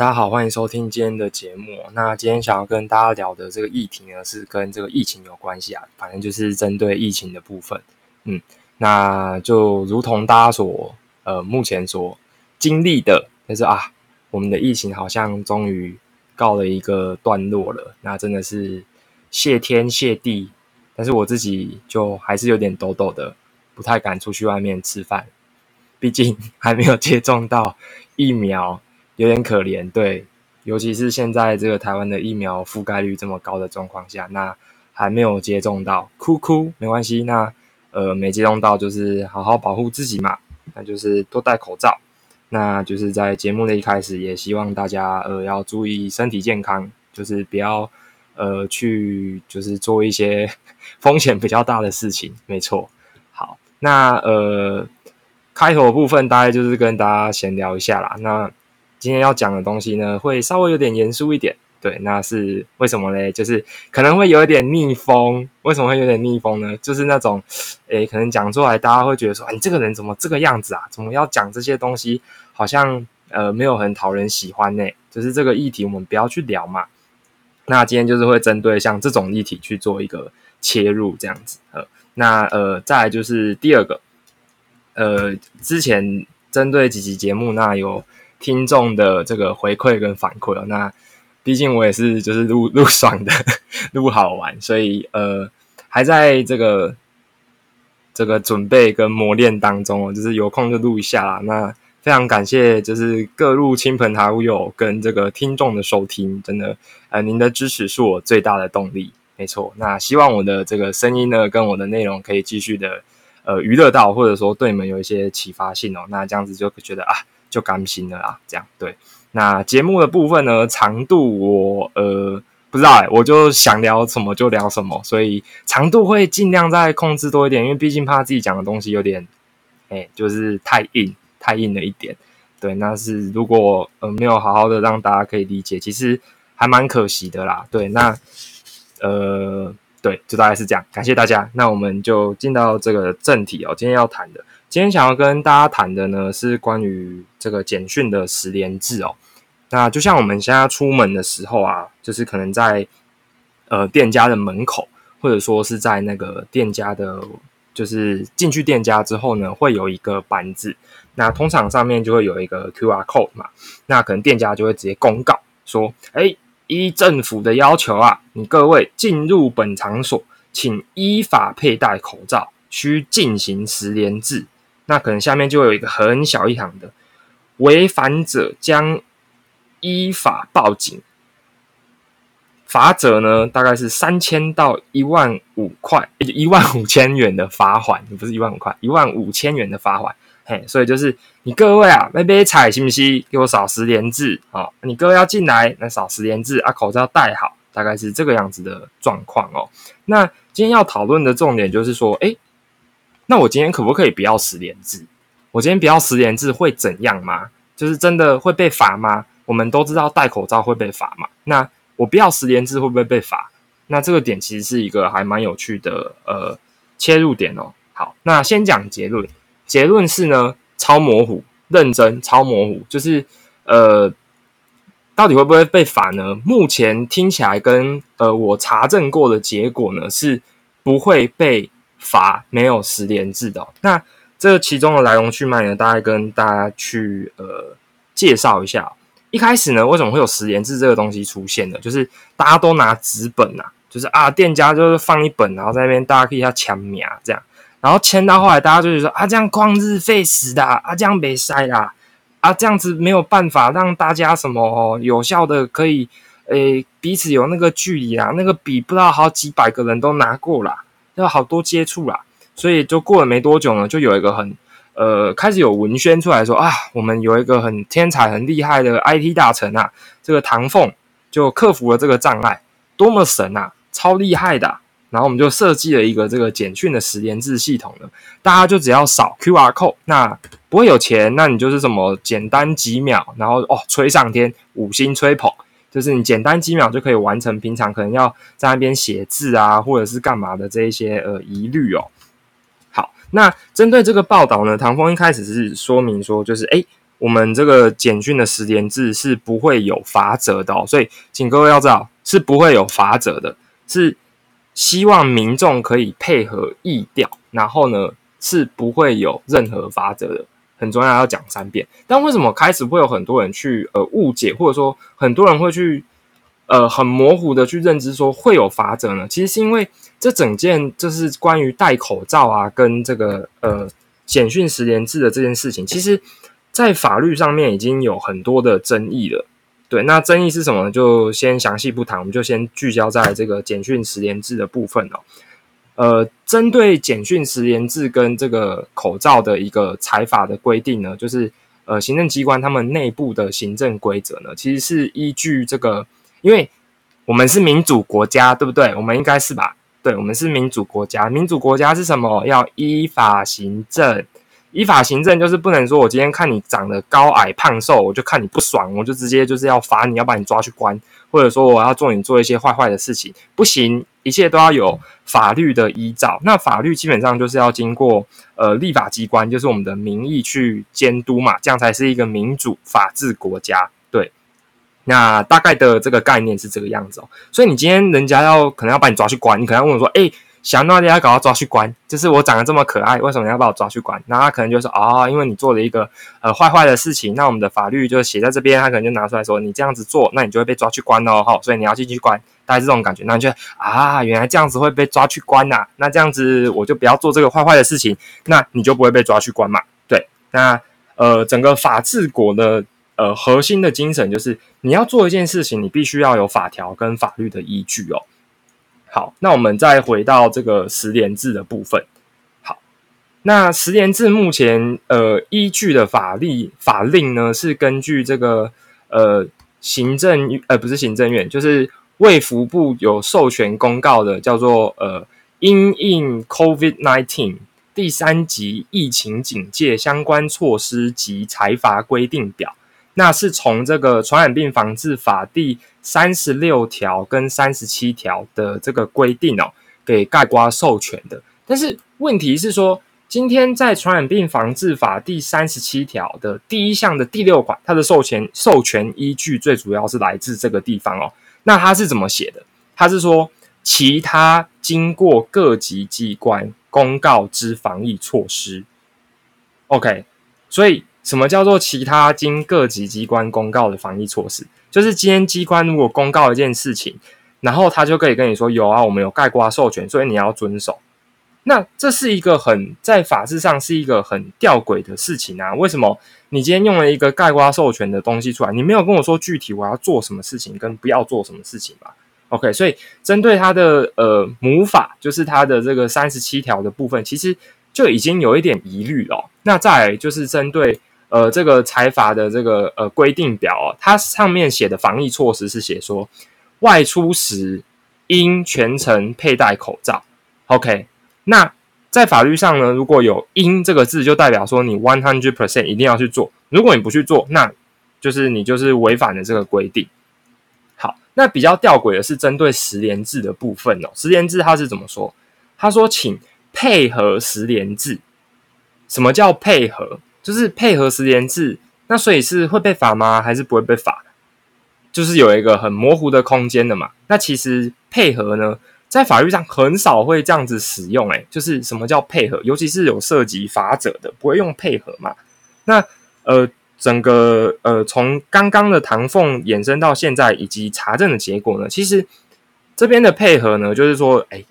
大家好，欢迎收听今天的节目。那今天想要跟大家聊的这个议题呢，是跟这个疫情有关系啊，反正就是针对疫情的部分。嗯，那就如同大家所呃目前所经历的，就是啊，我们的疫情好像终于告了一个段落了。那真的是谢天谢地，但是我自己就还是有点抖抖的，不太敢出去外面吃饭，毕竟还没有接种到疫苗。有点可怜，对，尤其是现在这个台湾的疫苗覆盖率这么高的状况下，那还没有接种到，哭哭没关系，那呃没接种到就是好好保护自己嘛，那就是多戴口罩，那就是在节目的一开始也希望大家呃要注意身体健康，就是不要呃去就是做一些 风险比较大的事情，没错。好，那呃开头部分大概就是跟大家闲聊一下啦，那。今天要讲的东西呢，会稍微有点严肃一点。对，那是为什么嘞？就是可能会有一点逆风。为什么会有点逆风呢？就是那种，诶，可能讲出来，大家会觉得说，你这个人怎么这个样子啊？怎么要讲这些东西？好像呃，没有很讨人喜欢呢。就是这个议题，我们不要去聊嘛。那今天就是会针对像这种议题去做一个切入，这样子。呃，那呃，再来就是第二个，呃，之前针对几集节目，那有。听众的这个回馈跟反馈哦，那毕竟我也是就是录录爽的，录好玩，所以呃还在这个这个准备跟磨练当中哦，就是有空就录一下啦。那非常感谢就是各路亲朋好友跟这个听众的收听，真的呃您的支持是我最大的动力，没错。那希望我的这个声音呢跟我的内容可以继续的呃娱乐到，或者说对你们有一些启发性哦。那这样子就觉得啊。就甘心了啦，这样对。那节目的部分呢，长度我呃不知道哎，我就想聊什么就聊什么，所以长度会尽量再控制多一点，因为毕竟怕自己讲的东西有点哎，就是太硬太硬了一点。对，那是如果呃没有好好的让大家可以理解，其实还蛮可惜的啦。对，那呃对，就大概是这样，感谢大家。那我们就进到这个正题哦，今天要谈的。今天想要跟大家谈的呢，是关于这个简讯的十连制哦。那就像我们现在出门的时候啊，就是可能在呃店家的门口，或者说是在那个店家的，就是进去店家之后呢，会有一个板子。那通常上面就会有一个 Q R code 嘛。那可能店家就会直接公告说：“哎，依政府的要求啊，你各位进入本场所，请依法佩戴口罩，需进行十连制。”那可能下面就有一个很小一行的，违反者将依法报警，罚则呢大概是三千到一万五块，一万五千元的罚款，不是一万五块，一万五千元的罚款。嘿，所以就是你各位啊，买杯彩信不信？给我扫十连字啊！你各位要进来，那扫十连字啊，口罩戴好，大概是这个样子的状况哦。那今天要讨论的重点就是说，哎。那我今天可不可以不要十连字？我今天不要十连字会怎样吗？就是真的会被罚吗？我们都知道戴口罩会被罚嘛。那我不要十连字会不会被罚？那这个点其实是一个还蛮有趣的呃切入点哦。好，那先讲结论，结论是呢超模糊，认真超模糊，就是呃到底会不会被罚呢？目前听起来跟呃我查证过的结果呢是不会被。罚没有十连制的，那这其中的来龙去脉呢？大概跟大家去呃介绍一下。一开始呢，为什么会有十连制这个东西出现的？就是大家都拿纸本呐，就是啊，店家就是放一本，然后在那边大家可以要签名这样，然后签到后来，大家就说啊，这样旷日费时的啊，这样没塞啦啊，这样子没有办法让大家什么有效的可以诶彼此有那个距离啊，那个笔不知道好几百个人都拿过了。要好多接触啦，所以就过了没多久呢，就有一个很呃开始有文宣出来说啊，我们有一个很天才、很厉害的 IT 大臣啊，这个唐凤就克服了这个障碍，多么神啊，超厉害的！然后我们就设计了一个这个简讯的十连字系统呢，大家就只要扫 QR code，那不会有钱，那你就是什么简单几秒，然后哦吹上天，五星吹捧。就是你简单几秒就可以完成平常可能要在那边写字啊，或者是干嘛的这一些呃疑虑哦。好，那针对这个报道呢，唐峰一开始是说明说，就是诶，我们这个简讯的十连制是不会有罚则的哦，所以请各位要知道是不会有罚则的，是希望民众可以配合意调，然后呢是不会有任何罚则的，很重要要讲三遍。但为什么开始会有很多人去呃误解，或者说很多人会去呃很模糊的去认知说会有罚则呢？其实是因为这整件就是关于戴口罩啊，跟这个呃简讯十连制的这件事情，其实。在法律上面已经有很多的争议了，对，那争议是什么？就先详细不谈，我们就先聚焦在这个简讯十连制的部分哦。呃，针对简讯十连制跟这个口罩的一个采法的规定呢，就是呃行政机关他们内部的行政规则呢，其实是依据这个，因为我们是民主国家，对不对？我们应该是吧？对，我们是民主国家，民主国家是什么？要依法行政。依法行政就是不能说，我今天看你长得高矮胖瘦，我就看你不爽，我就直接就是要罚你，要把你抓去关，或者说我要做你做一些坏坏的事情，不行，一切都要有法律的依照。那法律基本上就是要经过呃立法机关，就是我们的民意去监督嘛，这样才是一个民主法治国家。对，那大概的这个概念是这个样子哦。所以你今天人家要可能要把你抓去关，你可能要问我说，哎。想那要搞到抓去关，就是我长得这么可爱，为什么要把我抓去关？那他可能就说啊，因为你做了一个呃坏坏的事情，那我们的法律就写在这边，他可能就拿出来说，你这样子做，那你就会被抓去关哦，哈，所以你要进去关，大概这种感觉。那你就啊，原来这样子会被抓去关呐，那这样子我就不要做这个坏坏的事情，那你就不会被抓去关嘛？对，那呃，整个法治国的呃核心的精神就是你要做一件事情，你必须要有法条跟法律的依据哦。好，那我们再回到这个十连制的部分。好，那十连制目前呃依据的法律法令呢，是根据这个呃行政呃不是行政院，就是卫福部有授权公告的，叫做呃因应 COVID nineteen 第三级疫情警戒相关措施及裁罚规定表。那是从这个传染病防治法第三十六条跟三十七条的这个规定哦，给盖瓜授权的。但是问题是说，今天在传染病防治法第三十七条的第一项的第六款，它的授权授权依据最主要是来自这个地方哦。那它是怎么写的？它是说其他经过各级机关公告之防疫措施。OK，所以。什么叫做其他经各级机关公告的防疫措施？就是今天机关如果公告一件事情，然后他就可以跟你说有啊，我们有盖瓜授权，所以你要遵守。那这是一个很在法制上是一个很吊诡的事情啊！为什么你今天用了一个盖瓜授权的东西出来，你没有跟我说具体我要做什么事情跟不要做什么事情吧？OK，所以针对它的呃母法，就是它的这个三十七条的部分，其实就已经有一点疑虑了。那再就是针对。呃，这个财阀的这个呃规定表哦，它上面写的防疫措施是写说，外出时应全程佩戴口罩。OK，那在法律上呢，如果有“应”这个字，就代表说你 one hundred percent 一定要去做。如果你不去做，那就是你就是违反了这个规定。好，那比较吊诡的是针对十连制的部分哦。十连制它是怎么说？他说，请配合十连制。什么叫配合？就是配合十连制，那所以是会被罚吗？还是不会被罚？就是有一个很模糊的空间的嘛。那其实配合呢，在法律上很少会这样子使用。诶，就是什么叫配合？尤其是有涉及法者的，不会用配合嘛。那呃，整个呃，从刚刚的唐凤衍生到现在，以及查证的结果呢，其实这边的配合呢，就是说，哎，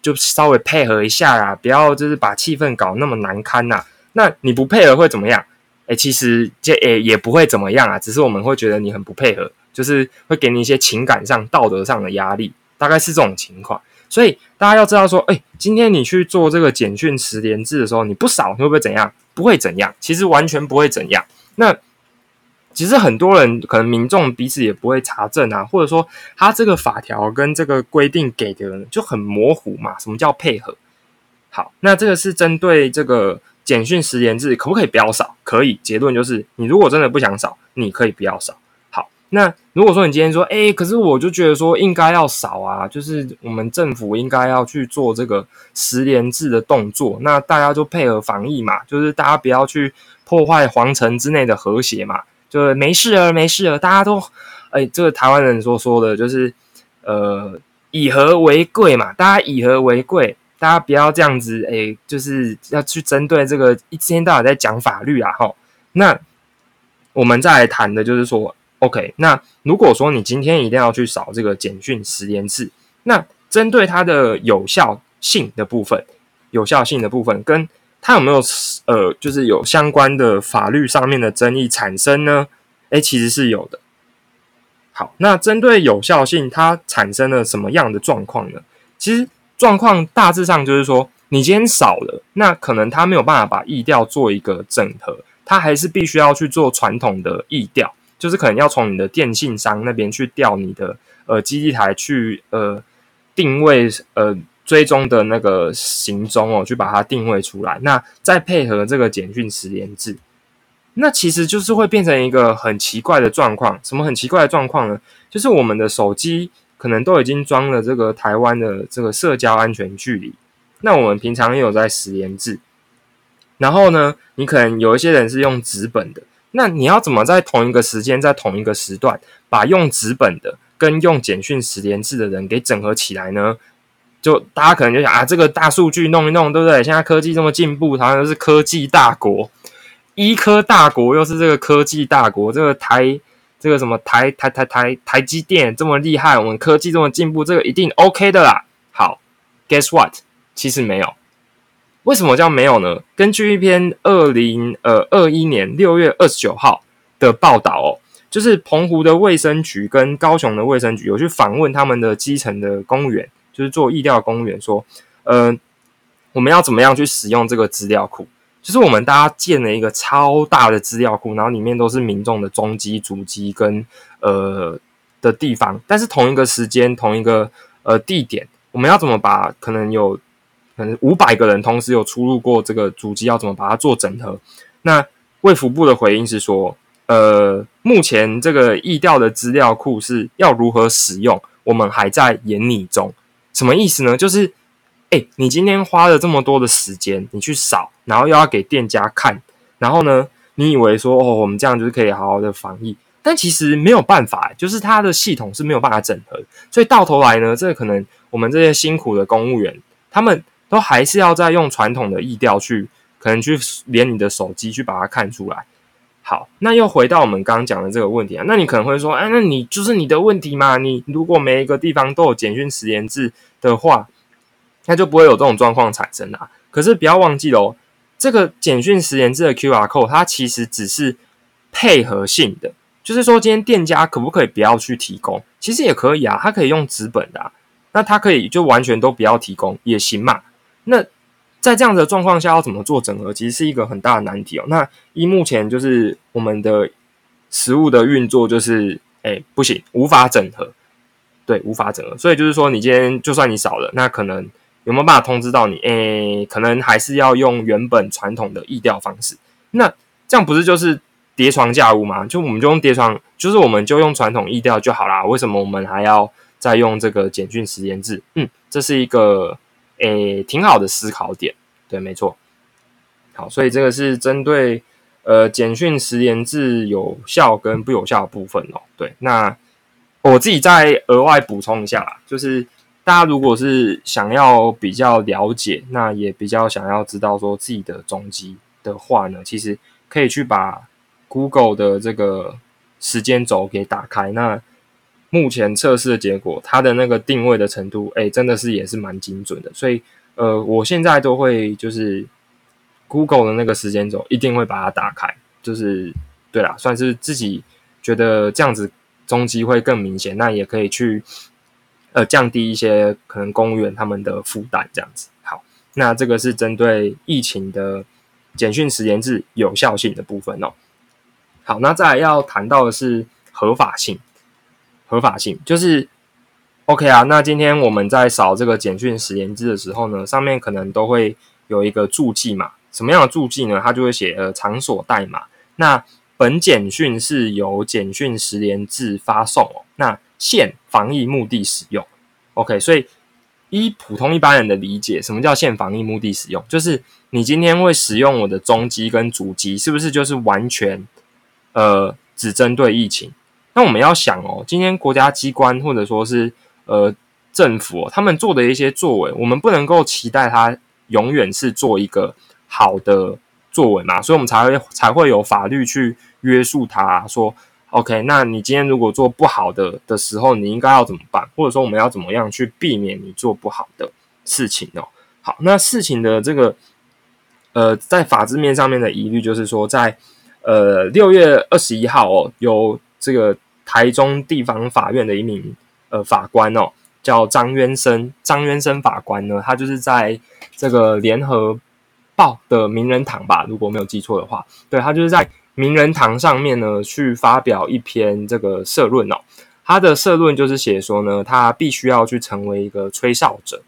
就稍微配合一下啊，不要就是把气氛搞那么难堪呐。那你不配合会怎么样？哎，其实这也也不会怎么样啊，只是我们会觉得你很不配合，就是会给你一些情感上、道德上的压力，大概是这种情况。所以大家要知道说，哎，今天你去做这个简讯十连制的时候，你不扫，你会不会怎样？不会怎样，其实完全不会怎样。那其实很多人可能民众彼此也不会查证啊，或者说他这个法条跟这个规定给的就很模糊嘛。什么叫配合？好，那这个是针对这个。简讯十连制可不可以不要少？可以。结论就是，你如果真的不想少，你可以不要少。好，那如果说你今天说，哎，可是我就觉得说应该要少啊，就是我们政府应该要去做这个十连制的动作，那大家就配合防疫嘛，就是大家不要去破坏皇城之内的和谐嘛，就没事了，没事了，大家都，哎，这个台湾人所说的就是，呃，以和为贵嘛，大家以和为贵，大家不要这样子，哎，就是要去针对这个一天到晚在讲法律啊，哈，那我们再来谈的就是说，OK，那如果说你今天一定要去扫这个简讯十连制，那针对它的有效性的部分，有效性的部分跟它有没有呃，就是有相关的法律上面的争议产生呢？诶，其实是有的。好，那针对有效性，它产生了什么样的状况呢？其实状况大致上就是说，你今天少了，那可能他没有办法把意调做一个整合，他还是必须要去做传统的意调，就是可能要从你的电信商那边去调你的呃基地台去呃。定位呃追踪的那个行踪哦，去把它定位出来。那再配合这个简讯十连制，那其实就是会变成一个很奇怪的状况。什么很奇怪的状况呢？就是我们的手机可能都已经装了这个台湾的这个社交安全距离。那我们平常也有在十连制，然后呢，你可能有一些人是用纸本的。那你要怎么在同一个时间，在同一个时段，把用纸本的？跟用简讯十连制的人给整合起来呢？就大家可能就想啊，这个大数据弄一弄，对不对？现在科技这么进步，好像又是科技大国，医科大国又是这个科技大国，这个台这个什么台台台台台积电这么厉害，我们科技这么进步，这个一定 OK 的啦。好，Guess what？其实没有。为什么叫没有呢？根据一篇二零呃二一年六月二十九号的报道哦。就是澎湖的卫生局跟高雄的卫生局有去访问他们的基层的公务员，就是做疫调公务员，说，呃，我们要怎么样去使用这个资料库？就是我们大家建了一个超大的资料库，然后里面都是民众的中机、主机跟呃的地方，但是同一个时间、同一个呃地点，我们要怎么把可能有可能五百个人同时有出入过这个主机，要怎么把它做整合？那卫福部的回应是说。呃，目前这个易调的资料库是要如何使用，我们还在研拟中。什么意思呢？就是，哎，你今天花了这么多的时间，你去扫，然后又要给店家看，然后呢，你以为说，哦，我们这样就是可以好好的防疫，但其实没有办法，就是它的系统是没有办法整合，所以到头来呢，这可能我们这些辛苦的公务员，他们都还是要再用传统的易调去，可能去连你的手机去把它看出来。好，那又回到我们刚刚讲的这个问题啊，那你可能会说，哎，那你就是你的问题嘛？你如果每一个地方都有简讯实验制的话，那就不会有这种状况产生啊。可是不要忘记喽，这个简讯实验制的 QR code 它其实只是配合性的，就是说今天店家可不可以不要去提供？其实也可以啊，它可以用纸本的，那它可以就完全都不要提供也行嘛。那在这样的状况下，要怎么做整合，其实是一个很大的难题哦。那依目前就是我们的实物的运作，就是哎不行，无法整合，对，无法整合。所以就是说，你今天就算你少了，那可能有没有办法通知到你？哎，可能还是要用原本传统的意调方式。那这样不是就是叠床架屋吗？就我们就用叠床，就是我们就用传统意调就好啦。为什么我们还要再用这个简讯实验制？嗯，这是一个。诶，挺好的思考点，对，没错。好，所以这个是针对呃简讯十连制有效跟不有效的部分哦。对，那我自己再额外补充一下啦，就是大家如果是想要比较了解，那也比较想要知道说自己的踪迹的话呢，其实可以去把 Google 的这个时间轴给打开。那目前测试的结果，它的那个定位的程度，哎，真的是也是蛮精准的。所以，呃，我现在都会就是 Google 的那个时间轴，一定会把它打开。就是对啦，算是自己觉得这样子踪迹会更明显，那也可以去呃降低一些可能公务员他们的负担。这样子，好，那这个是针对疫情的简讯时间制有效性的部分哦。好，那再来要谈到的是合法性。合法性就是 OK 啊。那今天我们在扫这个简讯实验制的时候呢，上面可能都会有一个注记嘛。什么样的注记呢？它就会写呃场所代码。那本简讯是由简讯实联制发送哦。那限防疫目的使用。OK，所以依普通一般人的理解，什么叫限防疫目的使用？就是你今天会使用我的中机跟主机，是不是就是完全呃只针对疫情？那我们要想哦，今天国家机关或者说是呃政府他们做的一些作为，我们不能够期待它永远是做一个好的作为嘛，所以我们才会才会有法律去约束它，说 OK，那你今天如果做不好的的时候，你应该要怎么办？或者说我们要怎么样去避免你做不好的事情哦？好，那事情的这个。呃，在法制面上面的疑虑就是说，在呃六月二十一号哦，有这个台中地方法院的一名呃法官哦，叫张渊生，张渊生法官呢，他就是在这个联合报的名人堂吧，如果没有记错的话，对他就是在名人堂上面呢去发表一篇这个社论哦，他的社论就是写说呢，他必须要去成为一个吹哨者，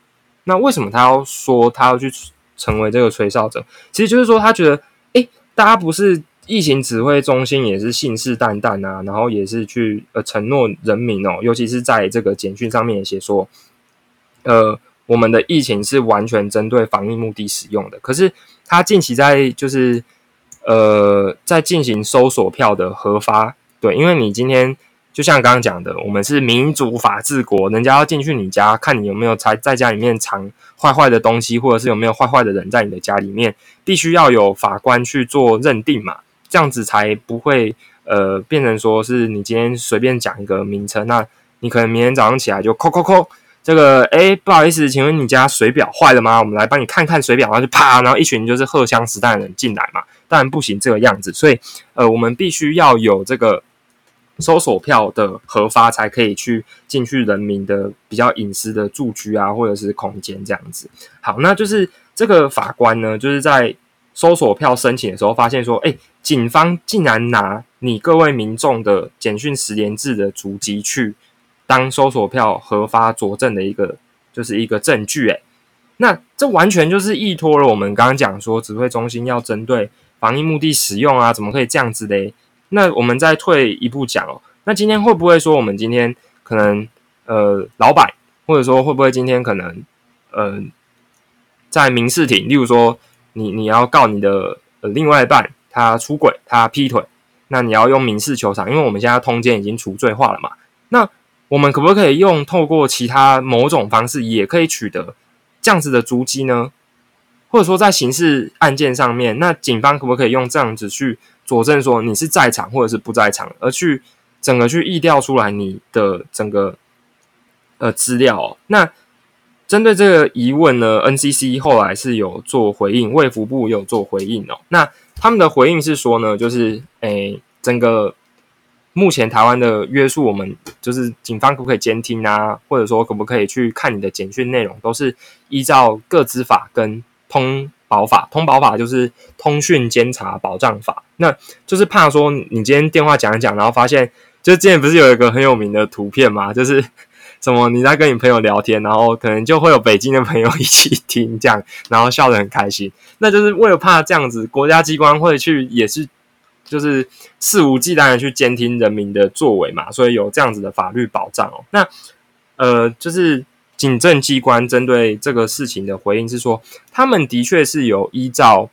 那为什么他要说他要去？成为这个吹哨者，其实就是说，他觉得，哎，大家不是疫情指挥中心，也是信誓旦旦啊，然后也是去呃承诺人民哦，尤其是在这个简讯上面也写说，呃，我们的疫情是完全针对防疫目的使用的。可是他近期在就是呃在进行搜索票的核发，对，因为你今天。就像刚刚讲的，我们是民主法治国，人家要进去你家看你有没有才在家里面藏坏坏的东西，或者是有没有坏坏的人在你的家里面，必须要有法官去做认定嘛，这样子才不会呃变成说是你今天随便讲一个名称，那你可能明天早上起来就扣扣扣，这个哎不好意思，请问你家水表坏了吗？我们来帮你看看水表，然后就啪，然后一群就是荷枪实弹的人进来嘛，但不行这个样子，所以呃我们必须要有这个。搜索票的核发才可以去进去人民的比较隐私的住居啊，或者是空间这样子。好，那就是这个法官呢，就是在搜索票申请的时候发现说，哎，警方竟然拿你各位民众的简讯十连制的足迹去当搜索票核发佐证的一个，就是一个证据。哎，那这完全就是依托了我们刚刚讲说指挥中心要针对防疫目的使用啊，怎么可以这样子嘞？那我们再退一步讲哦，那今天会不会说我们今天可能呃老板，或者说会不会今天可能呃在民事庭，例如说你你要告你的呃另外一半他出轨他劈腿，那你要用民事求偿，因为我们现在通奸已经除罪化了嘛，那我们可不可以用透过其他某种方式也可以取得这样子的足迹呢？或者说在刑事案件上面，那警方可不可以用这样子去？佐证说你是在场或者是不在场，而去整个去意调出来你的整个呃资料。那针对这个疑问呢，NCC 后来是有做回应，卫福部有做回应哦。那他们的回应是说呢，就是诶，整个目前台湾的约束，我们就是警方可不可以监听啊，或者说可不可以去看你的简讯内容，都是依照个资法跟通。保法通保法就是通讯监察保障法，那就是怕说你今天电话讲一讲，然后发现，就之前不是有一个很有名的图片嘛，就是什么你在跟你朋友聊天，然后可能就会有北京的朋友一起听这样，然后笑得很开心，那就是为了怕这样子，国家机关会去也是就是肆无忌惮的去监听人民的作为嘛，所以有这样子的法律保障哦。那呃就是。警政机关针对这个事情的回应是说，他们的确是有依照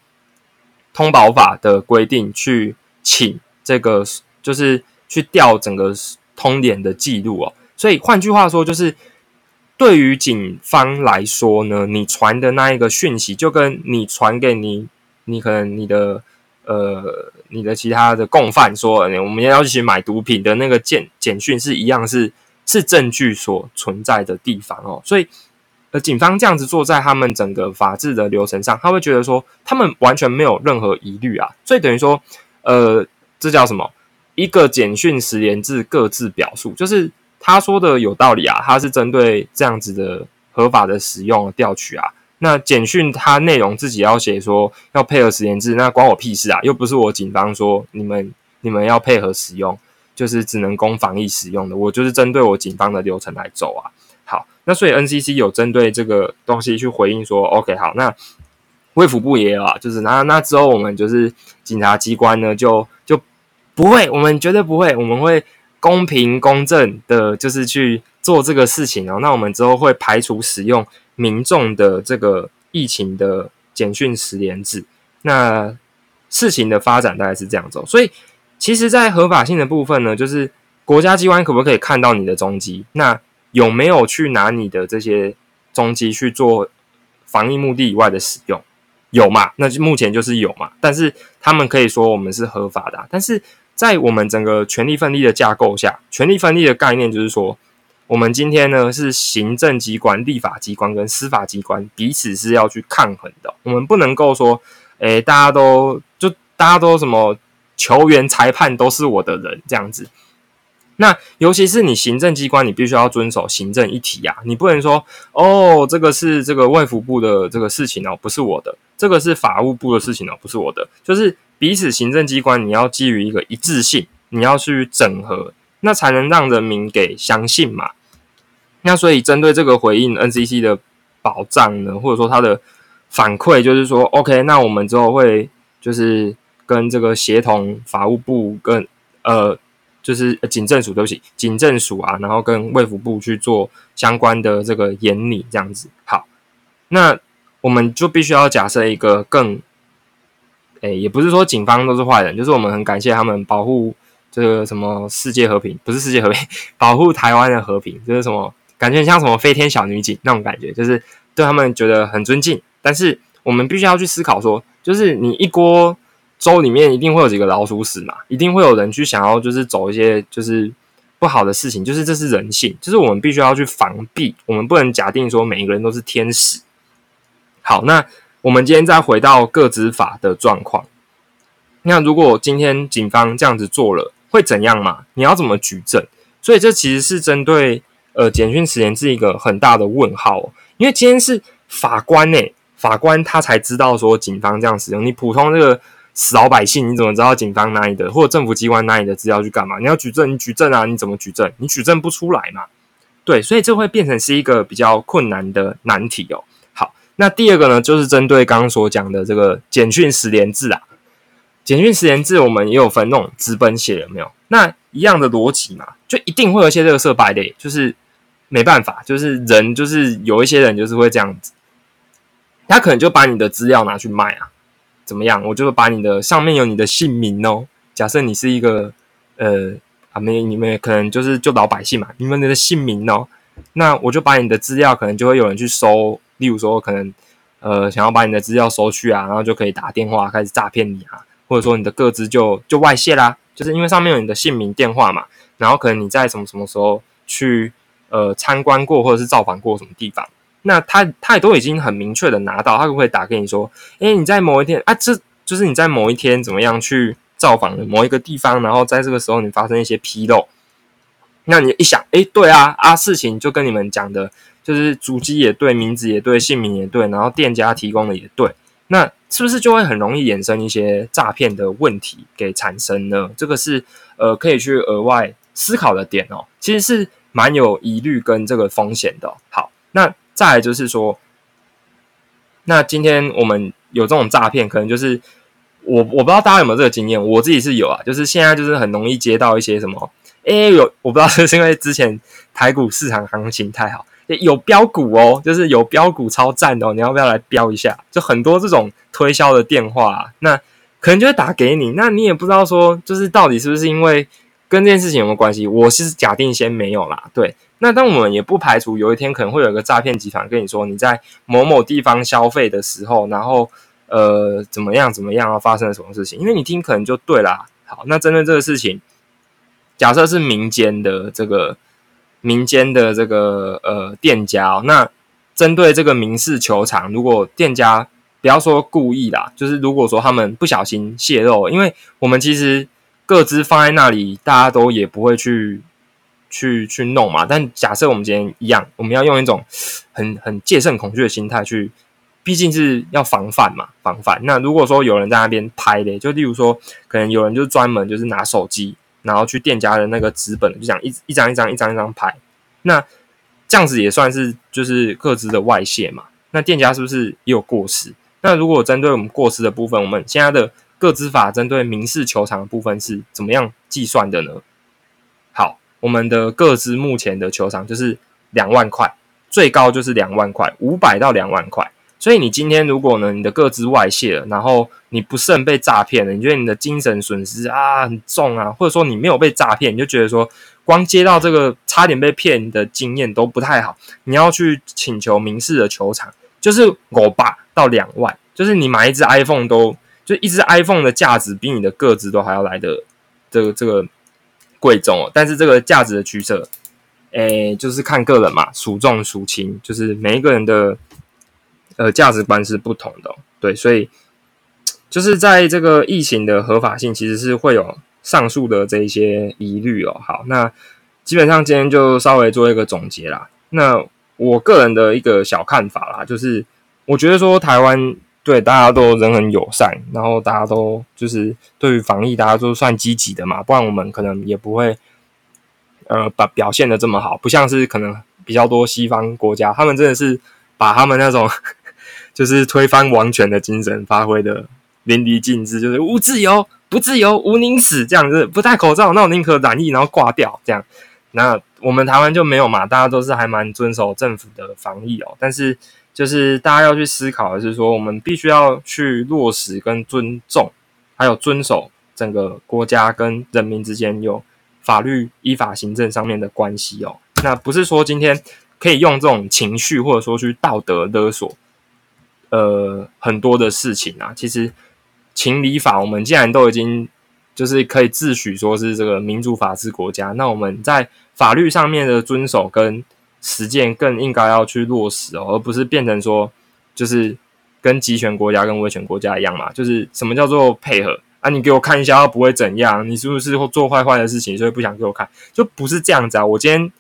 通保法的规定去请这个，就是去调整个通联的记录哦。所以换句话说，就是对于警方来说呢，你传的那一个讯息，就跟你传给你，你可能你的呃，你的其他的共犯说，我们要去买毒品的那个简简讯是一样是。是证据所存在的地方哦，所以呃，警方这样子做在他们整个法制的流程上，他会觉得说他们完全没有任何疑虑啊，所以等于说呃，这叫什么？一个简讯十连字各自表述，就是他说的有道理啊，他是针对这样子的合法的使用调取啊。那简讯它内容自己要写说要配合十连字，那关我屁事啊，又不是我警方说你们你们要配合使用。就是只能供防疫使用的，我就是针对我警方的流程来走啊。好，那所以 NCC 有针对这个东西去回应说，OK，好，那卫福部也有啊，就是那那之后我们就是警察机关呢，就就不会，我们绝对不会，我们会公平公正的，就是去做这个事情哦。那我们之后会排除使用民众的这个疫情的简讯十连制。那事情的发展大概是这样走，所以其实，在合法性的部分呢，就是国家机关可不可以看到你的踪迹？那有没有去拿你的这些踪迹去做防疫目的以外的使用？有嘛？那就目前就是有嘛。但是他们可以说我们是合法的，但是在我们整个权力分立的架构下，权力分立的概念就是说，我们今天呢是行政机关、立法机关跟司法机关彼此是要去抗衡的，我们不能够说。诶，大家都就大家都什么球员、裁判都是我的人这样子。那尤其是你行政机关，你必须要遵守行政一体呀，你不能说哦，这个是这个卫福部的这个事情哦，不是我的；这个是法务部的事情哦，不是我的。就是彼此行政机关，你要基于一个一致性，你要去整合，那才能让人民给相信嘛。那所以针对这个回应 NCC 的保障呢，或者说它的。反馈就是说，OK，那我们之后会就是跟这个协同法务部跟呃，就是警政署，对不起，警政署啊，然后跟卫福部去做相关的这个严拟，这样子。好，那我们就必须要假设一个更，诶，也不是说警方都是坏人，就是我们很感谢他们保护这个什么世界和平，不是世界和平，保护台湾的和平，就是什么感觉像什么飞天小女警那种感觉，就是对他们觉得很尊敬。但是我们必须要去思考，说就是你一锅粥里面一定会有几个老鼠屎嘛，一定会有人去想要就是走一些就是不好的事情，就是这是人性，就是我们必须要去防避，我们不能假定说每一个人都是天使。好，那我们今天再回到个资法的状况，那如果今天警方这样子做了，会怎样嘛？你要怎么举证？所以这其实是针对呃简讯词言是一个很大的问号，因为今天是法官呢。法官他才知道说警方这样使用，你普通这个死老百姓你怎么知道警方拿你的或者政府机关拿你的资料去干嘛？你要举证，你举证啊，你怎么举证？你举证不出来嘛？对，所以这会变成是一个比较困难的难题哦。好，那第二个呢，就是针对刚刚所讲的这个简讯十连制啊，简讯十连制我们也有分那种资本写有没有？那一样的逻辑嘛，就一定会有一些这个色败类，就是没办法，就是人就是有一些人就是会这样子。他可能就把你的资料拿去卖啊，怎么样？我就把你的上面有你的姓名哦。假设你是一个呃啊没你们可能就是就老百姓嘛，你们的姓名哦，那我就把你的资料可能就会有人去收，例如说可能呃想要把你的资料收去啊，然后就可以打电话开始诈骗你啊，或者说你的个资就就外泄啦，就是因为上面有你的姓名电话嘛，然后可能你在什么什么时候去呃参观过或者是造访过什么地方。那他他也都已经很明确的拿到，他就会打给你说，哎，你在某一天啊，这就是你在某一天怎么样去造访某一个地方，然后在这个时候你发生一些纰漏，那你一想，哎，对啊啊，事情就跟你们讲的，就是主机也对，名字也对，姓名也对，然后店家提供的也对，那是不是就会很容易衍生一些诈骗的问题给产生呢？这个是呃可以去额外思考的点哦，其实是蛮有疑虑跟这个风险的。好，那。再来就是说，那今天我们有这种诈骗，可能就是我我不知道大家有没有这个经验，我自己是有啊，就是现在就是很容易接到一些什么，哎，有我不知道是因为之前台股市场行情太好，有标股哦，就是有标股超赞哦，你要不要来标一下？就很多这种推销的电话，那可能就会打给你，那你也不知道说，就是到底是不是因为跟这件事情有没有关系？我是假定先没有啦，对。那但我们也不排除有一天可能会有一个诈骗集团跟你说你在某某地方消费的时候，然后呃怎么样怎么样啊发生了什么事情？因为你听可能就对啦。好，那针对这个事情，假设是民间的这个民间的这个呃店家，那针对这个民事求偿，如果店家不要说故意啦，就是如果说他们不小心泄露，因为我们其实各自放在那里，大家都也不会去。去去弄嘛，但假设我们今天一样，我们要用一种很很戒慎恐惧的心态去，毕竟是要防范嘛，防范。那如果说有人在那边拍的，就例如说，可能有人就是专门就是拿手机，然后去店家的那个纸本，就讲一一张一张一张一张拍，那这样子也算是就是各自的外泄嘛。那店家是不是也有过失？那如果针对我们过失的部分，我们现在的各资法针对民事求偿的部分是怎么样计算的呢？好。我们的各资目前的球场就是两万块，最高就是两万块，五百到两万块。所以你今天如果呢，你的个资外泄了，然后你不慎被诈骗了，你觉得你的精神损失啊很重啊，或者说你没有被诈骗，你就觉得说光接到这个差点被骗的经验都不太好，你要去请求民事的球场，就是五百到两万，就是你买一只 iPhone 都就一只 iPhone 的价值比你的个子都还要来的这个这个贵重哦，但是这个价值的取舍，诶，就是看个人嘛，孰重孰轻，就是每一个人的。呃，价值观是不同的，对，所以就是在这个疫情的合法性，其实是会有上述的这一些疑虑哦。好，那基本上今天就稍微做一个总结啦。那我个人的一个小看法啦，就是我觉得说台湾对大家都人很友善，然后大家都就是对于防疫大家都算积极的嘛，不然我们可能也不会呃把表现的这么好，不像是可能比较多西方国家，他们真的是把他们那种。就是推翻王权的精神发挥的淋漓尽致，就是无自由不自由，无宁死这样子，不戴口罩，那我宁可染疫然后挂掉这样。那我们台湾就没有嘛，大家都是还蛮遵守政府的防疫哦。但是就是大家要去思考的是说，我们必须要去落实跟尊重，还有遵守整个国家跟人民之间有法律依法行政上面的关系哦。那不是说今天可以用这种情绪或者说去道德勒索。呃，很多的事情啊，其实情理法，我们既然都已经就是可以自诩说是这个民主法治国家，那我们在法律上面的遵守跟实践更应该要去落实哦，而不是变成说就是跟集权国家跟威权国家一样嘛，就是什么叫做配合啊？你给我看一下，不会怎样？你是不是做坏坏的事情，所以不想给我看？就不是这样子啊！我今天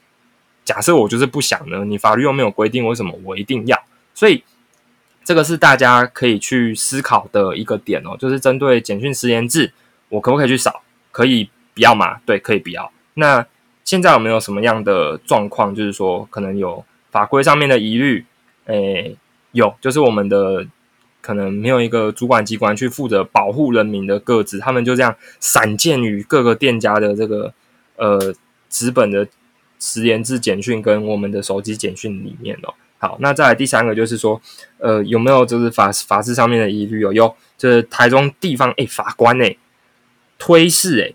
假设我就是不想呢，你法律又没有规定，为什么我一定要？所以。这个是大家可以去思考的一个点哦，就是针对简讯实验制，我可不可以去扫？可以不要吗？对，可以不要。那现在有没有什么样的状况，就是说可能有法规上面的疑虑？诶，有，就是我们的可能没有一个主管机关去负责保护人民的个资，他们就这样散见于各个店家的这个呃纸本的实验制简讯跟我们的手机简讯里面哦。好，那再来第三个就是说，呃，有没有就是法法制上面的疑虑哦？有，就是台中地方诶法官诶推事诶，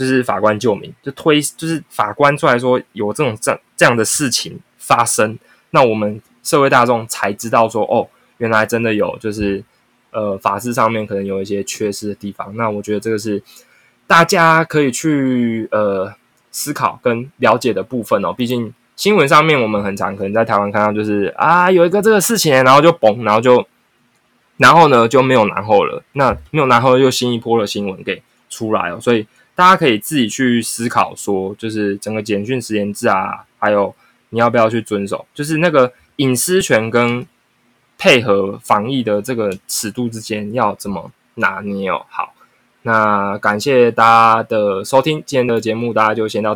就是法官救民，就推就是法官出来说有这种这这样的事情发生，那我们社会大众才知道说哦，原来真的有就是呃法制上面可能有一些缺失的地方。那我觉得这个是大家可以去呃思考跟了解的部分哦，毕竟。新闻上面我们很常可能在台湾看到，就是啊有一个这个事情，然后就崩，然后就然后呢就没有然后了。那没有然后又新一波的新闻给出来了，所以大家可以自己去思考说，就是整个简讯时间制啊，还有你要不要去遵守，就是那个隐私权跟配合防疫的这个尺度之间要怎么拿捏哦。好，那感谢大家的收听，今天的节目大家就先到。